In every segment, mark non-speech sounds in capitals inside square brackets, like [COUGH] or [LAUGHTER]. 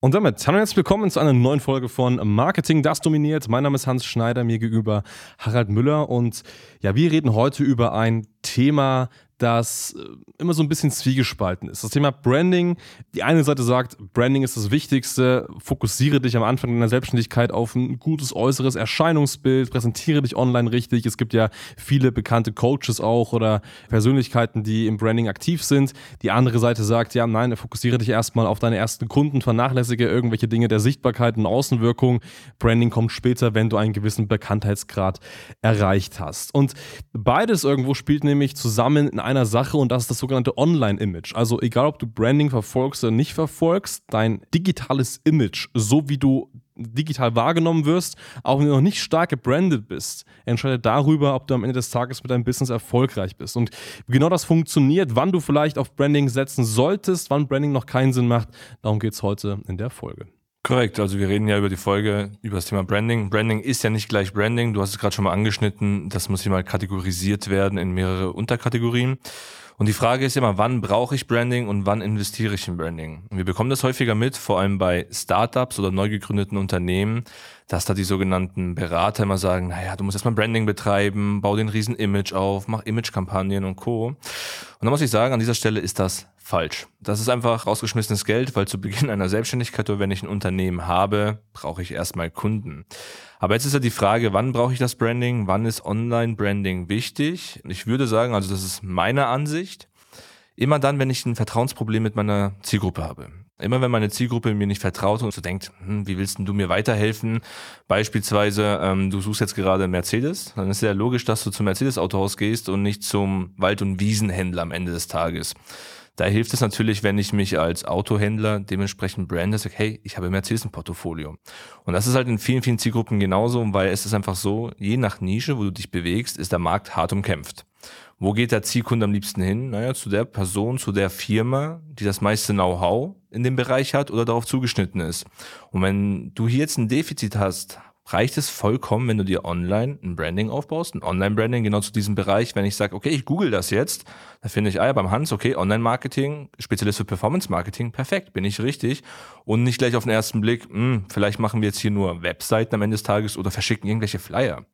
Und damit hallo und herzlich willkommen zu einer neuen Folge von Marketing, das dominiert. Mein Name ist Hans Schneider, mir gegenüber Harald Müller und ja, wir reden heute über ein Thema, das äh, immer so ein bisschen zwiegespalten ist. Das Thema Branding. Die eine Seite sagt, Branding ist das Wichtigste, fokussiere dich am Anfang deiner Selbstständigkeit auf ein gutes äußeres Erscheinungsbild, präsentiere dich online richtig. Es gibt ja viele bekannte Coaches auch oder Persönlichkeiten, die im Branding aktiv sind. Die andere Seite sagt, ja, nein, fokussiere dich erstmal auf deine ersten Kunden, vernachlässige irgendwelche Dinge der Sichtbarkeit und Außenwirkung. Branding kommt später, wenn du einen gewissen Bekanntheitsgrad erreicht hast. Und beides irgendwo spielt nämlich zusammen in einer Sache und das ist das sogenannte Online-Image. Also egal, ob du Branding verfolgst oder nicht verfolgst, dein digitales Image, so wie du digital wahrgenommen wirst, auch wenn du noch nicht stark gebrandet bist, entscheidet darüber, ob du am Ende des Tages mit deinem Business erfolgreich bist. Und genau das funktioniert, wann du vielleicht auf Branding setzen solltest, wann Branding noch keinen Sinn macht, darum geht es heute in der Folge. Korrekt, also wir reden ja über die Folge über das Thema Branding. Branding ist ja nicht gleich Branding, du hast es gerade schon mal angeschnitten, das muss hier mal kategorisiert werden in mehrere Unterkategorien. Und die Frage ist immer, wann brauche ich Branding und wann investiere ich in Branding? Wir bekommen das häufiger mit, vor allem bei Startups oder neu gegründeten Unternehmen, dass da die sogenannten Berater immer sagen, naja, du musst erstmal Branding betreiben, bau den riesen Image auf, mach Imagekampagnen und Co. Und da muss ich sagen, an dieser Stelle ist das falsch. Das ist einfach rausgeschmissenes Geld, weil zu Beginn einer Selbstständigkeit oder wenn ich ein Unternehmen habe, brauche ich erstmal Kunden. Aber jetzt ist ja die Frage, wann brauche ich das Branding? Wann ist Online-Branding wichtig? Ich würde sagen, also das ist meine Ansicht, immer dann, wenn ich ein Vertrauensproblem mit meiner Zielgruppe habe. Immer wenn meine Zielgruppe mir nicht vertraut und so denkt, hm, wie willst denn du mir weiterhelfen? Beispielsweise, ähm, du suchst jetzt gerade Mercedes, dann ist ja logisch, dass du zum Mercedes-Autohaus gehst und nicht zum Wald- und Wiesenhändler am Ende des Tages. Da hilft es natürlich, wenn ich mich als Autohändler dementsprechend brande, sage, hey, ich habe Mercedes im Portfolio. Und das ist halt in vielen, vielen Zielgruppen genauso, weil es ist einfach so, je nach Nische, wo du dich bewegst, ist der Markt hart umkämpft. Wo geht der Zielkunde am liebsten hin? Naja, zu der Person, zu der Firma, die das meiste Know-how in dem Bereich hat oder darauf zugeschnitten ist. Und wenn du hier jetzt ein Defizit hast, reicht es vollkommen, wenn du dir online ein Branding aufbaust, ein Online-Branding genau zu diesem Bereich. Wenn ich sage, okay, ich google das jetzt, da finde ich, ah ja, beim Hans, okay, Online-Marketing, Spezialist für Performance-Marketing, perfekt, bin ich richtig. Und nicht gleich auf den ersten Blick, mh, hm, vielleicht machen wir jetzt hier nur Webseiten am Ende des Tages oder verschicken irgendwelche Flyer.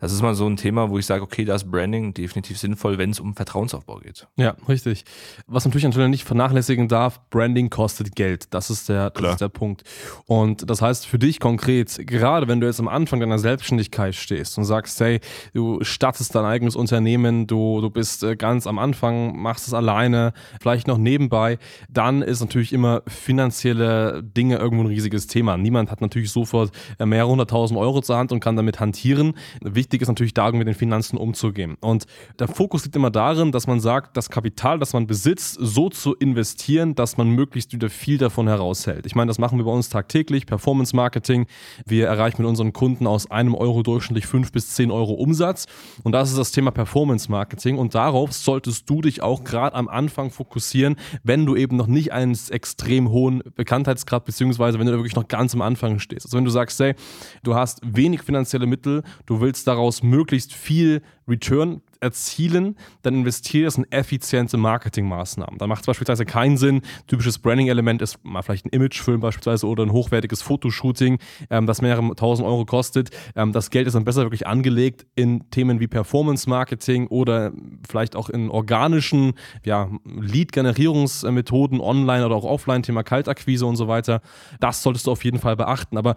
Das ist mal so ein Thema, wo ich sage, okay, da ist Branding definitiv sinnvoll, wenn es um Vertrauensaufbau geht. Ja, richtig. Was natürlich natürlich nicht vernachlässigen darf, Branding kostet Geld. Das ist der, das ist der Punkt. Und das heißt für dich konkret, gerade wenn du jetzt am Anfang deiner Selbstständigkeit stehst und sagst, hey, du startest dein eigenes Unternehmen, du, du bist äh, ganz am Anfang, machst es alleine, vielleicht noch nebenbei, dann ist natürlich immer finanzielle Dinge irgendwo ein riesiges Thema. Niemand hat natürlich sofort äh, mehrere hunderttausend Euro zur Hand und kann damit hantieren. Wichtig ist natürlich darum, mit den Finanzen umzugehen. Und der Fokus liegt immer darin, dass man sagt, das Kapital, das man besitzt, so zu investieren, dass man möglichst wieder viel davon heraushält. Ich meine, das machen wir bei uns tagtäglich, Performance Marketing. Wir erreichen mit unseren Kunden aus einem Euro durchschnittlich fünf bis zehn Euro Umsatz. Und das ist das Thema Performance Marketing. Und darauf solltest du dich auch gerade am Anfang fokussieren, wenn du eben noch nicht einen extrem hohen Bekanntheitsgrad, beziehungsweise wenn du wirklich noch ganz am Anfang stehst. Also wenn du sagst, hey, du hast wenig finanzielle Mittel, du willst daraus möglichst viel Return erzielen, dann investiere es in effiziente Marketingmaßnahmen. Da macht es beispielsweise keinen Sinn. Typisches Branding-Element ist mal vielleicht ein Imagefilm beispielsweise oder ein hochwertiges Fotoshooting, ähm, das mehrere tausend Euro kostet. Ähm, das Geld ist dann besser wirklich angelegt in Themen wie Performance-Marketing oder vielleicht auch in organischen ja, Lead-Generierungsmethoden online oder auch offline, Thema Kaltakquise und so weiter. Das solltest du auf jeden Fall beachten. Aber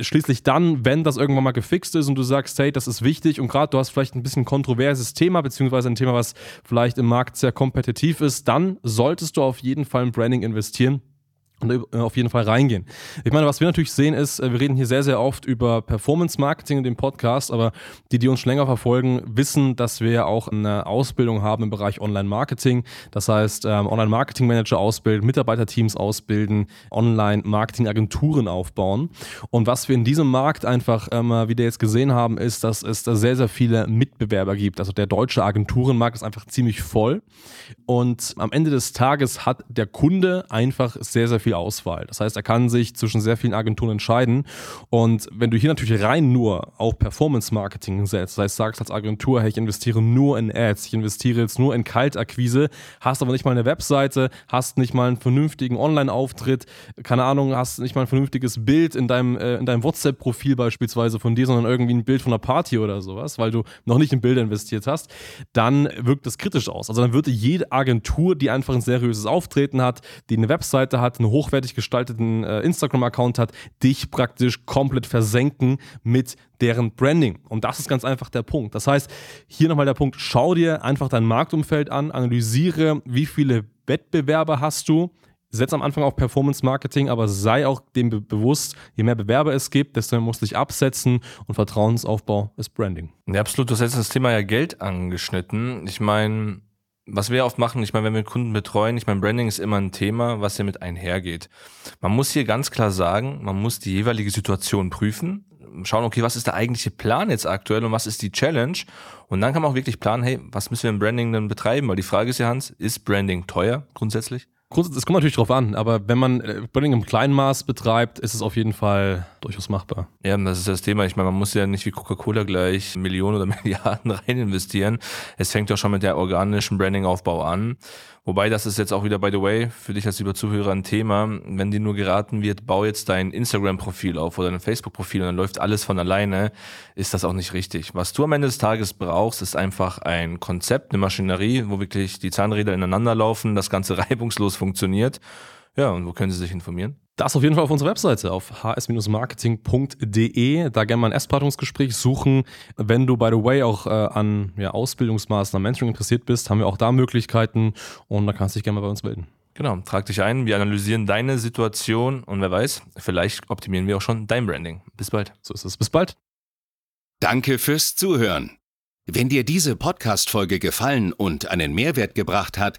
schließlich dann, wenn das irgendwann mal gefixt ist und du sagst, hey, das ist wichtig und gerade du hast vielleicht ein bisschen kontroverses Thema, beziehungsweise ein Thema, was vielleicht im Markt sehr kompetitiv ist, dann solltest du auf jeden Fall in Branding investieren und äh, auf jeden Fall reingehen. Ich meine, was wir natürlich sehen ist, äh, wir reden hier sehr, sehr oft über Performance Marketing in dem Podcast, aber die, die uns schon länger verfolgen, wissen, dass wir auch eine Ausbildung haben im Bereich Online Marketing. Das heißt, ähm, Online Marketing Manager ausbilden, Mitarbeiterteams ausbilden, Online Marketing Agenturen aufbauen. Und was wir in diesem Markt einfach ähm, wieder jetzt gesehen haben, ist, dass es da sehr, sehr viele Mitbewerber gibt. Also der deutsche Agenturenmarkt ist einfach ziemlich voll. Und am Ende des Tages hat der Kunde einfach sehr, sehr viel Auswahl. Das heißt, er kann sich zwischen sehr vielen Agenturen entscheiden. Und wenn du hier natürlich rein nur auf Performance Marketing setzt, das heißt, sagst als Agentur, hey, ich investiere nur in Ads, ich investiere jetzt nur in Kaltakquise, hast aber nicht mal eine Webseite, hast nicht mal einen vernünftigen Online-Auftritt, keine Ahnung, hast nicht mal ein vernünftiges Bild in deinem, äh, in deinem WhatsApp-Profil beispielsweise von dir, sondern irgendwie ein Bild von einer Party oder sowas, weil du noch nicht in Bilder investiert hast, dann wirkt das kritisch aus. Also dann würde jede Agentur, die einfach ein seriöses Auftreten hat, die eine Webseite hat, eine hochwertig gestalteten äh, Instagram-Account hat, dich praktisch komplett versenken mit deren Branding. Und das ist ganz einfach der Punkt. Das heißt, hier nochmal der Punkt, schau dir einfach dein Marktumfeld an, analysiere, wie viele Wettbewerber hast du, setz am Anfang auf Performance Marketing, aber sei auch dem be bewusst, je mehr Bewerber es gibt, desto mehr musst du dich absetzen und Vertrauensaufbau ist Branding. Ja, absolut. Du hast jetzt das Thema ja Geld angeschnitten. Ich meine, was wir oft machen, ich meine, wenn wir Kunden betreuen, ich meine, Branding ist immer ein Thema, was hier mit einhergeht. Man muss hier ganz klar sagen, man muss die jeweilige Situation prüfen, schauen, okay, was ist der eigentliche Plan jetzt aktuell und was ist die Challenge? Und dann kann man auch wirklich planen, hey, was müssen wir im Branding denn betreiben? Weil die Frage ist ja, Hans, ist Branding teuer grundsätzlich? Es kommt natürlich drauf an, aber wenn man äh, Branding im kleinen Maß betreibt, ist es auf jeden Fall durchaus machbar. Ja, das ist das Thema. Ich meine, man muss ja nicht wie Coca-Cola gleich Millionen oder [LAUGHS] Milliarden rein investieren. Es fängt ja schon mit der organischen Branding-Aufbau an. Wobei, das ist jetzt auch wieder, by the way, für dich als lieber Zuhörer ein Thema. Wenn dir nur geraten wird, bau jetzt dein Instagram-Profil auf oder dein Facebook-Profil und dann läuft alles von alleine, ist das auch nicht richtig. Was du am Ende des Tages brauchst, ist einfach ein Konzept, eine Maschinerie, wo wirklich die Zahnräder ineinander laufen, das Ganze [LAUGHS] reibungslos funktioniert. Ja, und wo können Sie sich informieren? Das auf jeden Fall auf unserer Webseite auf hs-marketing.de. Da gerne mal ein Erstberatungsgespräch suchen. Wenn du, by the way, auch äh, an ja, Ausbildungsmaßnahmen, Mentoring interessiert bist, haben wir auch da Möglichkeiten und da kannst du dich gerne mal bei uns melden. Genau, trag dich ein, wir analysieren deine Situation und wer weiß, vielleicht optimieren wir auch schon dein Branding. Bis bald. So ist es. Bis bald. Danke fürs Zuhören. Wenn dir diese Podcast-Folge gefallen und einen Mehrwert gebracht hat,